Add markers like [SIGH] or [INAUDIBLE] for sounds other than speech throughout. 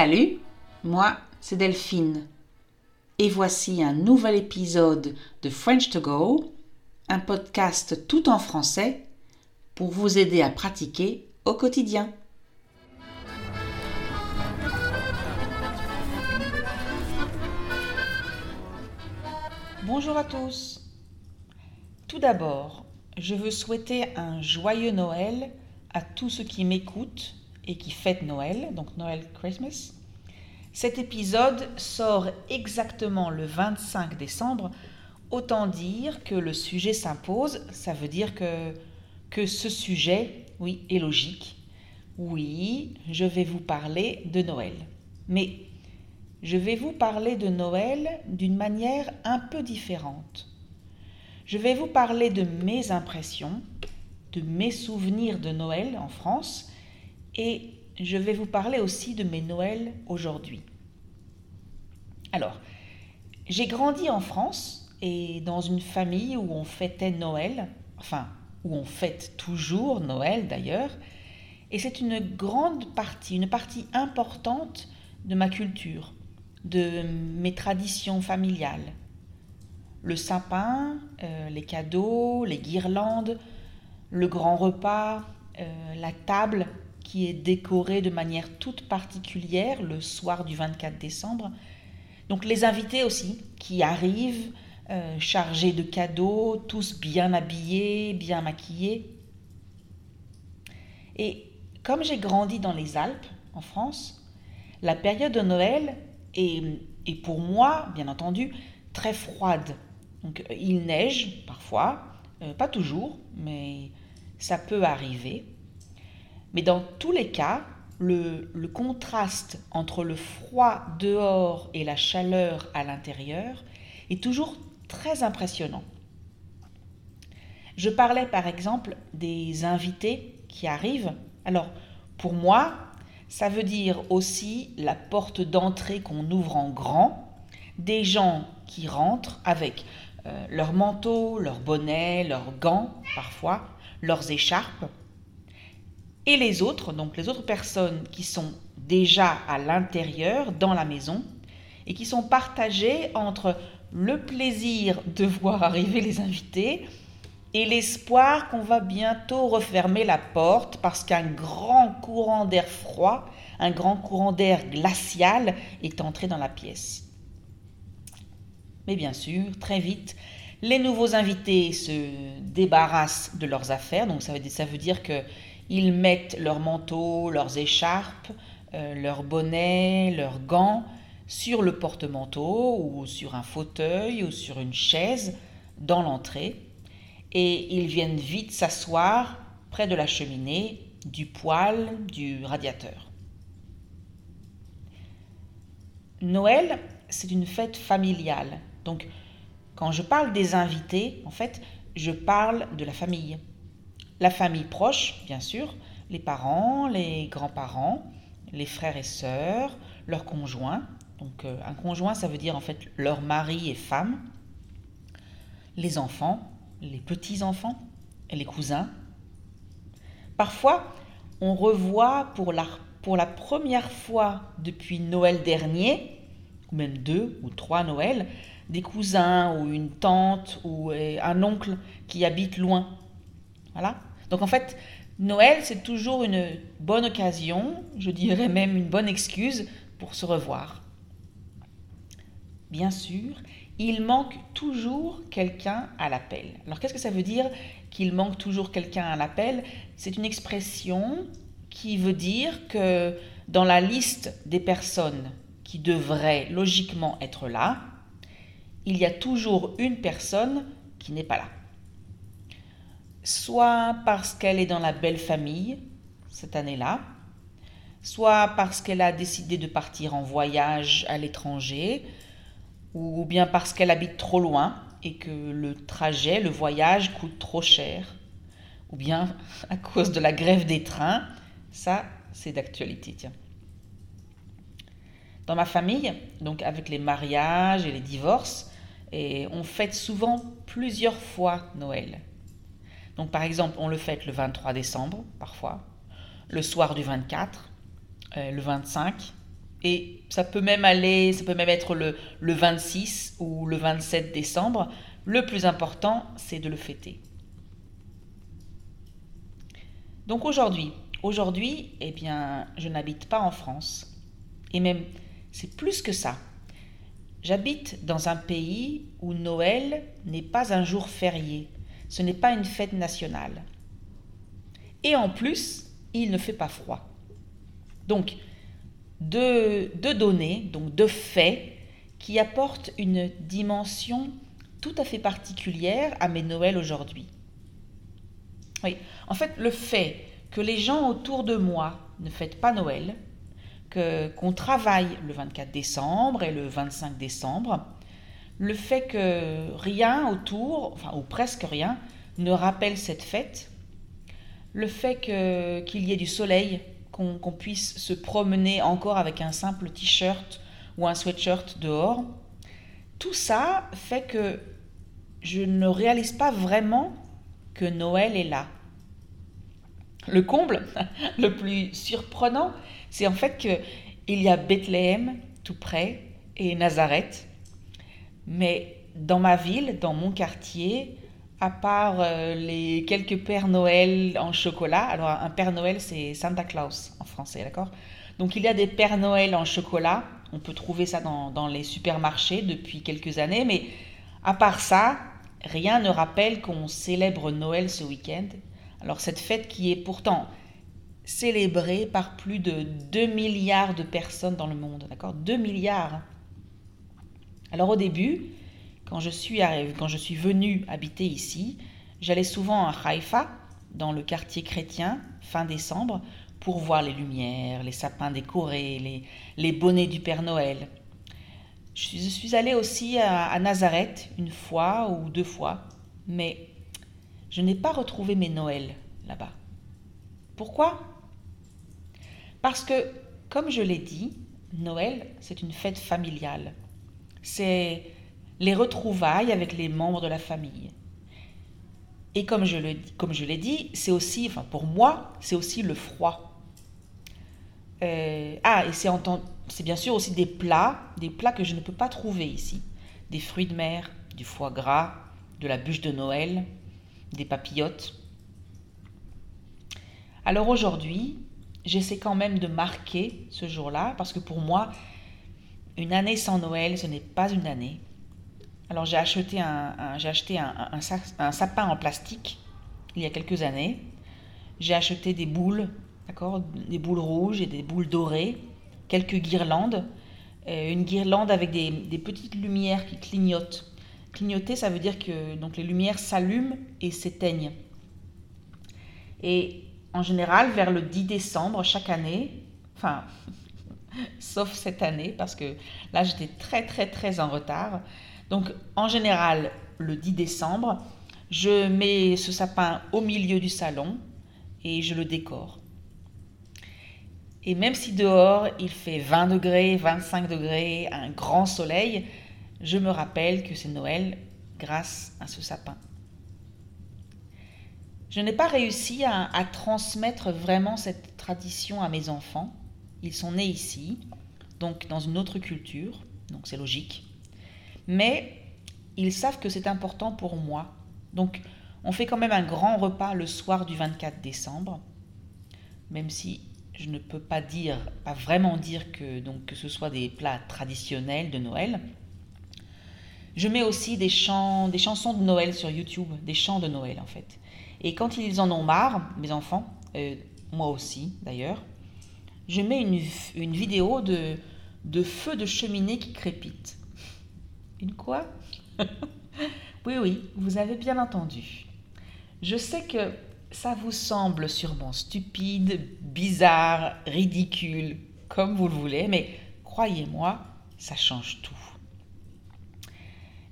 Salut, moi c'est Delphine. Et voici un nouvel épisode de French to Go, un podcast tout en français pour vous aider à pratiquer au quotidien. Bonjour à tous. Tout d'abord, je veux souhaiter un joyeux Noël à tous ceux qui m'écoutent et qui fêtent Noël, donc Noël Christmas. Cet épisode sort exactement le 25 décembre. Autant dire que le sujet s'impose, ça veut dire que, que ce sujet, oui, est logique. Oui, je vais vous parler de Noël. Mais je vais vous parler de Noël d'une manière un peu différente. Je vais vous parler de mes impressions, de mes souvenirs de Noël en France et je vais vous parler aussi de mes Noëls aujourd'hui. Alors, j'ai grandi en France et dans une famille où on fêtait Noël, enfin, où on fête toujours Noël d'ailleurs, et c'est une grande partie, une partie importante de ma culture, de mes traditions familiales. Le sapin, euh, les cadeaux, les guirlandes, le grand repas, euh, la table qui est décorée de manière toute particulière le soir du 24 décembre. Donc les invités aussi qui arrivent euh, chargés de cadeaux, tous bien habillés, bien maquillés. Et comme j'ai grandi dans les Alpes, en France, la période de Noël est, est pour moi, bien entendu, très froide. Donc il neige parfois, euh, pas toujours, mais ça peut arriver. Mais dans tous les cas, le, contraste entre le froid dehors et la chaleur à l'intérieur est toujours très impressionnant. Je parlais par exemple des invités qui arrivent. Alors, pour moi, ça veut dire aussi la porte d'entrée qu'on ouvre en grand, des gens qui rentrent avec euh, leur manteau, leur bonnet, leurs gants parfois, leurs écharpes, et les autres, donc les autres personnes qui sont déjà à l'intérieur, dans la maison, et qui sont partagées entre le plaisir de voir arriver les invités et l'espoir qu'on va bientôt refermer la porte parce qu'un grand courant d'air froid, un grand courant d'air glacial est entré dans la pièce. Mais bien sûr, très vite, les nouveaux invités se débarrassent de leurs affaires, donc ça veut, ça veut dire que ils mettent leurs manteaux, leurs écharpes, euh, leurs bonnets, leurs gants sur le porte-manteau ou sur un fauteuil ou sur une chaise dans l'entrée et ils viennent vite s'asseoir près de la cheminée, du poêle, du radiateur. Noël, c'est une fête familiale. Donc, quand je parle des invités, en fait, je parle de la famille. La famille proche, bien sûr, les parents, les grands-parents, les frères et sœurs, leurs conjoints. Donc euh, un conjoint, ça veut dire en fait leur mari et femme, les enfants, les petits-enfants, et les cousins. Parfois, on revoit pour la, pour la première fois depuis Noël dernier, ou même deux ou trois Noëls, des cousins ou une tante ou un oncle qui habite loin. Voilà. Donc en fait, Noël, c'est toujours une bonne occasion, je dirais même une bonne excuse pour se revoir. Bien sûr, il manque toujours quelqu'un à l'appel. Alors qu'est-ce que ça veut dire qu'il manque toujours quelqu'un à l'appel? C'est une expression qui veut dire que dans la liste des personnes qui devraient logiquement être là, il y a toujours une personne qui n'est pas là soit parce qu'elle est dans la belle famille cette année-là, soit parce qu'elle a décidé de partir en voyage à l'étranger, ou bien parce qu'elle habite trop loin et que le trajet, le voyage coûte trop cher, ou bien [LAUGHS] à cause de la grève des trains, ça c'est d'actualité. Tiens. Dans ma famille, donc avec les mariages et les divorces, on fête souvent plusieurs fois Noël. Donc par exemple, on le fête le 23 décembre, parfois, le soir du 24, euh, le 25, Et ça peut même aller, ça peut même être le, le 26 ou le 27 décembre. Le plus important, c'est de le fêter. Donc aujourd'hui, aujourd'hui, eh bien, je n'habite pas en France. Et même, c'est plus que ça. J'habite dans un pays où Noël n'est pas un jour férié. Ce n'est pas une fête nationale. Et en plus, il ne fait pas froid. Donc, deux, données, donc deux faits, qui apportent une dimension tout à fait particulière à mes Noëls aujourd'hui. Oui, en fait, le fait que les gens autour de moi ne fêtent pas Noël, que qu'on travaille le 24 décembre et le 25 décembre, le fait que rien autour, enfin ou presque rien, ne rappelle cette fête, le fait que qu'il y ait du soleil qu'on puisse se promener encore avec un simple t-shirt ou un sweatshirt dehors. Tout ça fait que je ne réalise pas vraiment que Noël est là. Le comble, [LAUGHS] le plus surprenant, c'est en fait qu'il y a Bethléem tout près et Nazareth. Mais dans ma ville, dans mon quartier, à part euh, les quelques Pères Noël en chocolat. Alors, un Père Noël, c'est Santa Claus en français, d'accord? Donc, il y a des Pères Noël en chocolat. On peut trouver ça dans, dans, les supermarchés depuis quelques années. Mais à part ça, rien ne rappelle qu'on célèbre Noël ce week-end. Alors, cette fête qui est pourtant célébrée par plus de 2 milliards de personnes dans le monde, d'accord? 2 milliards. Alors, au début, quand je suis, quand je suis venue habiter ici, j'allais souvent à Haïfa, dans le quartier chrétien, fin décembre, pour voir les lumières, les sapins décorés, les, bonnets du Père Noël. Je suis, allée aussi à Nazareth une fois ou deux fois, mais je n'ai pas retrouvé mes Noëls là-bas. Pourquoi? Parce que, comme je l'ai dit, Noël, c'est une fête familiale. C'est les retrouvailles avec les membres de la famille. Et comme je, le, comme je l'ai dit, c'est aussi, enfin pour moi, c'est aussi le froid. Euh, ah, et c'est, c'est bien sûr aussi des plats, des plats que je ne peux pas trouver ici. Des fruits de mer, du foie gras, de la bûche de Noël, des papillotes. Alors aujourd'hui, j'essaie quand même de marquer ce jour-là, parce que pour moi, une année sans Noël, ce n'est pas une année. Alors j'ai acheté, un, j'ai acheté un, sapin en plastique il y a quelques années. J'ai acheté des boules, d'accord, des boules rouges et des boules dorées, quelques guirlandes, euh, une guirlande avec des, des, petites lumières qui clignotent. Clignoter, ça veut dire que donc les lumières s'allument et s'éteignent. Et en général, vers le 10 décembre chaque année, enfin, sauf cette année parce que là j'étais très très très en retard. Donc en général, le 10 décembre, je mets ce sapin au milieu du salon et je le décore. Et même si dehors il fait 20 degrés, 25 degrés, un grand soleil, je me rappelle que c'est Noël grâce à ce sapin. Je n'ai pas réussi à, à, transmettre vraiment cette tradition à mes enfants. Ils sont nés ici, donc dans une autre culture, donc c'est logique mais ils savent que c'est important pour moi. Donc, on fait quand même un grand repas le soir du 24 décembre, même si je ne peux pas dire, pas vraiment dire que, donc, que ce soit des plats traditionnels de Noël. Je mets aussi des des chansons de Noël sur YouTube, des chants de Noël en fait. Et quand ils en ont marre, mes enfants, euh, moi aussi d'ailleurs, je mets une, une vidéo de, de feux de cheminée qui crépitent. Une quoi? [LAUGHS] Oui, oui, vous avez bien entendu. Je sais que ça vous semble sûrement stupide, bizarre, ridicule, comme vous le voulez, mais croyez-moi, ça change tout.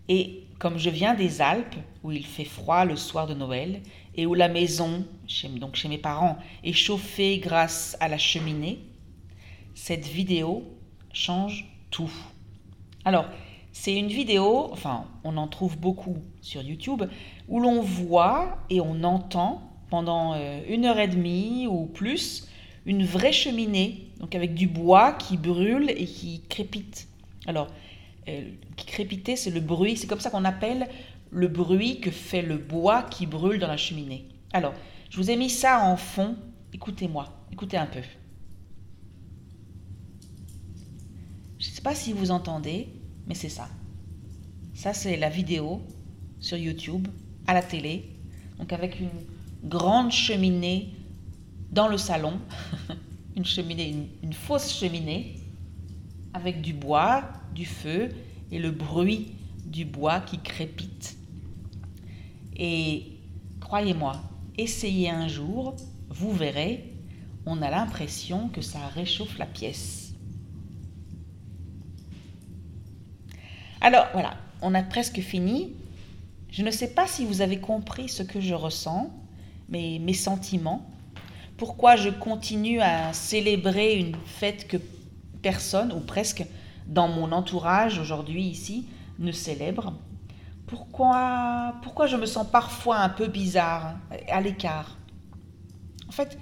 Et comme je viens des Alpes, où il fait froid le soir de Noël, et où la maison, donc chez mes parents, est chauffée grâce à la cheminée, cette vidéo change tout. Alors, c'est une vidéo, enfin on en trouve beaucoup sur YouTube, où l'on voit et on entend pendant euh, une heure et demie ou plus une vraie cheminée, donc avec du bois qui brûle et qui crépite. Alors, qui crépitait, c'est le bruit, c'est comme ça qu'on appelle le bruit que fait le bois qui brûle dans la cheminée. Alors, je vous ai mis ça en fond. Écoutez-moi, écoutez un peu. Je ne sais pas si vous entendez, mais c'est ça. Ça, c'est la vidéo sur YouTube, à la télé, donc avec une grande cheminée dans le salon, [LAUGHS] une cheminée, une, fausse cheminée, avec du bois, du feu et le bruit du bois qui crépite. Et croyez-moi, essayez un jour, vous verrez, on a l'impression que ça réchauffe la pièce. Alors voilà, on a presque fini. Je ne sais pas si vous avez compris ce que je ressens, mais mes sentiments. Pourquoi je continue à célébrer une fête que personne, ou presque, dans mon entourage aujourd'hui ici, ne célèbre pourquoi, pourquoi je me sens parfois un peu bizarre, à l'écart? En fait,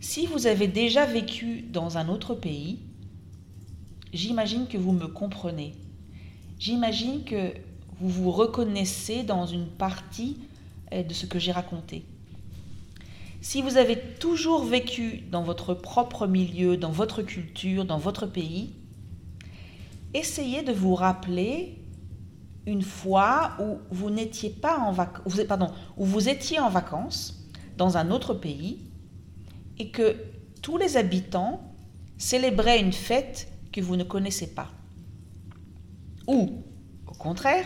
si vous avez déjà vécu dans un autre pays, j'imagine que vous me comprenez. J'imagine que vous vous reconnaissez dans une partie euh, de ce que j'ai raconté. Si vous avez toujours vécu dans votre propre milieu, dans votre culture, dans votre pays, essayez de vous rappeler une fois où vous n'étiez pas en vacances, pardon, où étiez en vacances dans un autre pays et que tous les habitants célébraient une fête que vous ne connaissez pas. Ou, au contraire,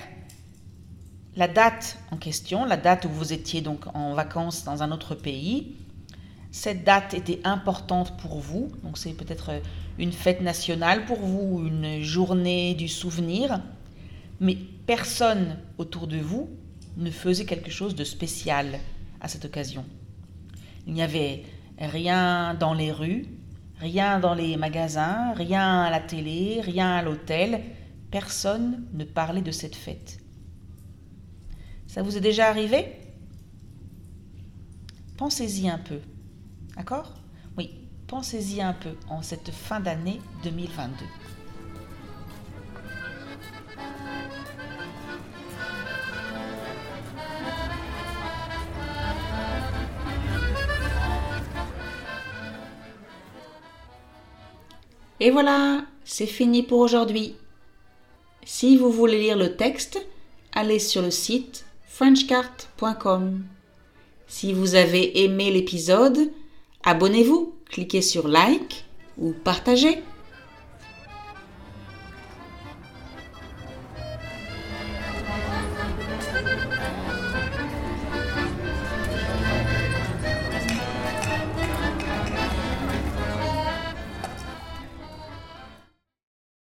la date en question, la date où vous étiez donc en vacances dans un autre pays, cette date était importante pour vous, donc c'est peut-être une fête nationale pour vous, une journée du souvenir, mais personne autour de vous ne faisait quelque chose de spécial à cette occasion. Il n'y avait rien dans les rues, rien dans les magasins, rien à la télé, rien à l'hôtel, personne ne parlait de cette fête. Ça vous est déjà arrivé? Pensez-y un peu. D'accord? Oui, pensez-y un peu en cette fin d'année 2022. Et voilà, c'est fini pour aujourd'hui. Si vous voulez lire le texte, allez sur le site frenchcart.com. Si vous avez aimé l'épisode, abonnez-vous, cliquez sur like ou partagez.